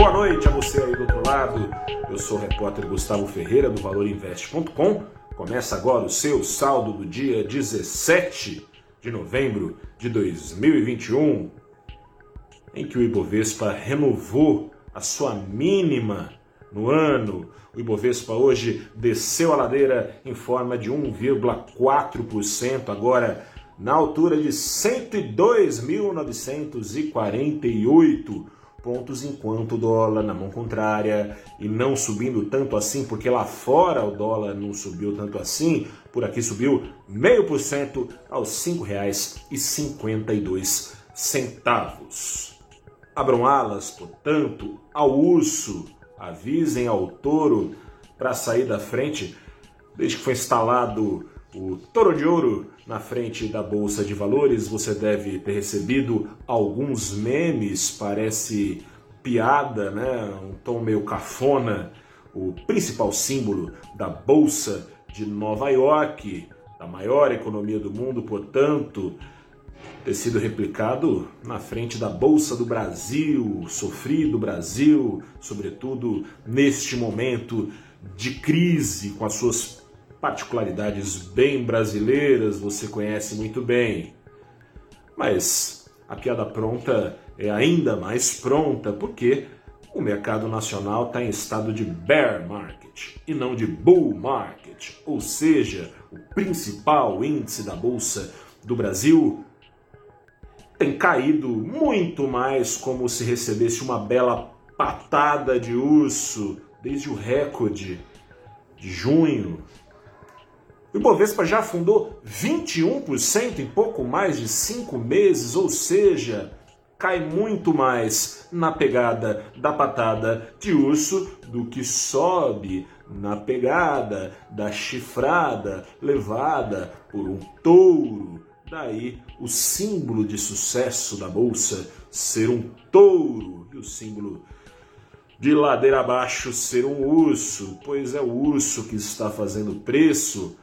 Boa noite a você aí do outro lado. Eu sou o repórter Gustavo Ferreira do ValorInvest.com. Começa agora o seu saldo do dia 17 de novembro de 2021, em que o Ibovespa renovou a sua mínima no ano. O Ibovespa hoje desceu a ladeira em forma de 1,4%, agora na altura de 102.948 pontos, enquanto o dólar na mão contrária e não subindo tanto assim, porque lá fora o dólar não subiu tanto assim, por aqui subiu meio por cento aos R$ 5,52 centavos. Abram alas, portanto, ao urso, avisem ao touro para sair da frente, desde que foi instalado o touro de ouro na frente da Bolsa de Valores, você deve ter recebido alguns memes, parece piada, né? Um tom meio cafona. O principal símbolo da Bolsa de Nova York, da maior economia do mundo, portanto, ter sido replicado na frente da Bolsa do Brasil, sofrido Brasil, sobretudo neste momento de crise, com as suas particularidades bem brasileiras, você conhece muito bem. Mas a piada pronta é ainda mais pronta porque o mercado nacional está em estado de bear market e não de bull market, ou seja, o principal índice da bolsa do Brasil tem caído muito mais como se recebesse uma bela patada de urso desde o recorde de junho o Ibovespa já afundou 21% em pouco mais de cinco meses, ou seja, cai muito mais na pegada da patada de urso do que sobe na pegada da chifrada levada por um touro. Daí o símbolo de sucesso da bolsa ser um touro e o símbolo de ladeira abaixo ser um urso, pois é o urso que está fazendo preço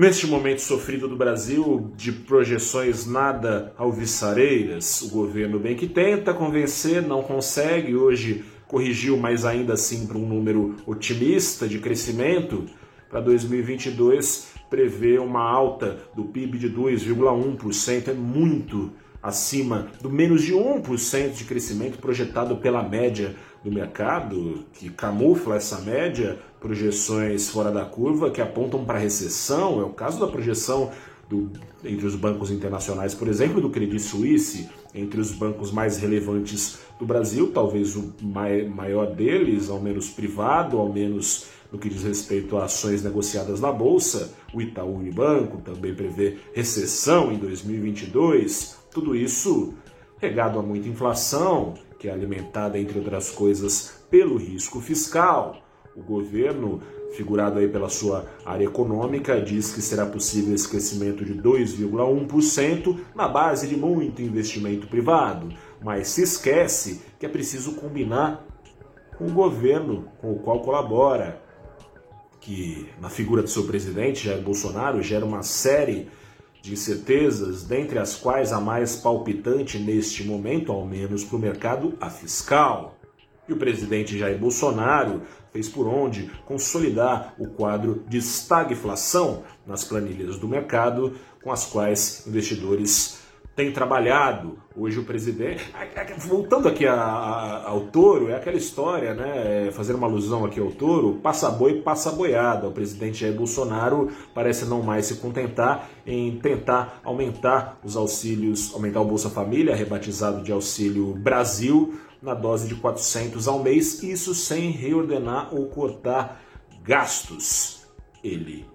Neste momento sofrido do Brasil, de projeções nada alvissareiras, o governo bem que tenta convencer, não consegue, hoje corrigiu, mas ainda assim para um número otimista de crescimento. Para 2022, prevê uma alta do PIB de 2,1%, é muito acima do menos de 1% de crescimento projetado pela média do mercado, que camufla essa média, projeções fora da curva que apontam para recessão. É o caso da projeção do, entre os bancos internacionais, por exemplo, do Credit Suisse, entre os bancos mais relevantes do Brasil, talvez o maior deles, ao menos privado, ao menos no que diz respeito a ações negociadas na bolsa, o Itaú Unibanco também prevê recessão em 2022. Tudo isso regado a muita inflação, que é alimentada, entre outras coisas, pelo risco fiscal. O governo, figurado aí pela sua área econômica, diz que será possível esse crescimento de 2,1% na base de muito investimento privado, mas se esquece que é preciso combinar com o governo com o qual colabora, que na figura do seu presidente, Jair Bolsonaro, gera uma série de incertezas, dentre as quais a mais palpitante neste momento, ao menos para o mercado, a fiscal. E o presidente Jair Bolsonaro fez por onde consolidar o quadro de estagflação nas planilhas do mercado, com as quais investidores tem trabalhado. Hoje o presidente. Voltando aqui a, a, ao touro, é aquela história, né? É, fazer uma alusão aqui ao touro, passa boi, passa boiada. O presidente Jair Bolsonaro parece não mais se contentar em tentar aumentar os auxílios, aumentar o Bolsa Família, rebatizado de Auxílio Brasil, na dose de 400 ao mês, isso sem reordenar ou cortar gastos. Ele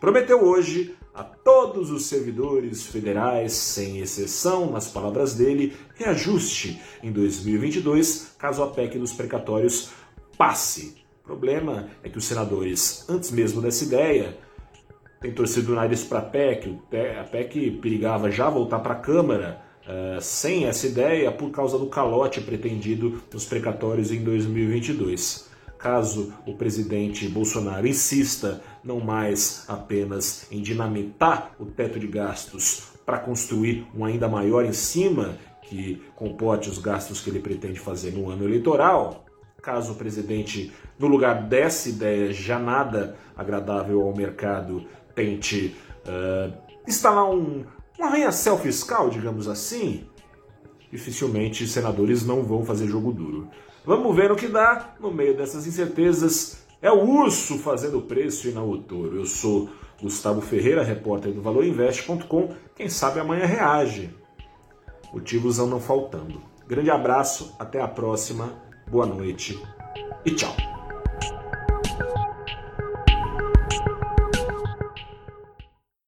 prometeu hoje a todos os servidores federais, sem exceção, nas palavras dele, reajuste em 2022, caso a PEC dos precatórios passe. O problema é que os senadores, antes mesmo dessa ideia, têm torcido o nariz para a PEC. A PEC perigava já voltar para a Câmara uh, sem essa ideia por causa do calote pretendido nos precatórios em 2022 caso o presidente Bolsonaro insista não mais apenas em dinamitar o teto de gastos para construir um ainda maior em cima que comporte os gastos que ele pretende fazer no ano eleitoral, caso o presidente, no lugar dessa ideia já nada agradável ao mercado, tente uh, instalar um, um arranha-céu fiscal, digamos assim, dificilmente senadores não vão fazer jogo duro. Vamos ver o que dá no meio dessas incertezas. É o urso fazendo preço e não o touro. Eu sou Gustavo Ferreira, repórter do ValorInvest.com. Quem sabe amanhã reage. Motivos não faltando. Grande abraço, até a próxima, boa noite e tchau.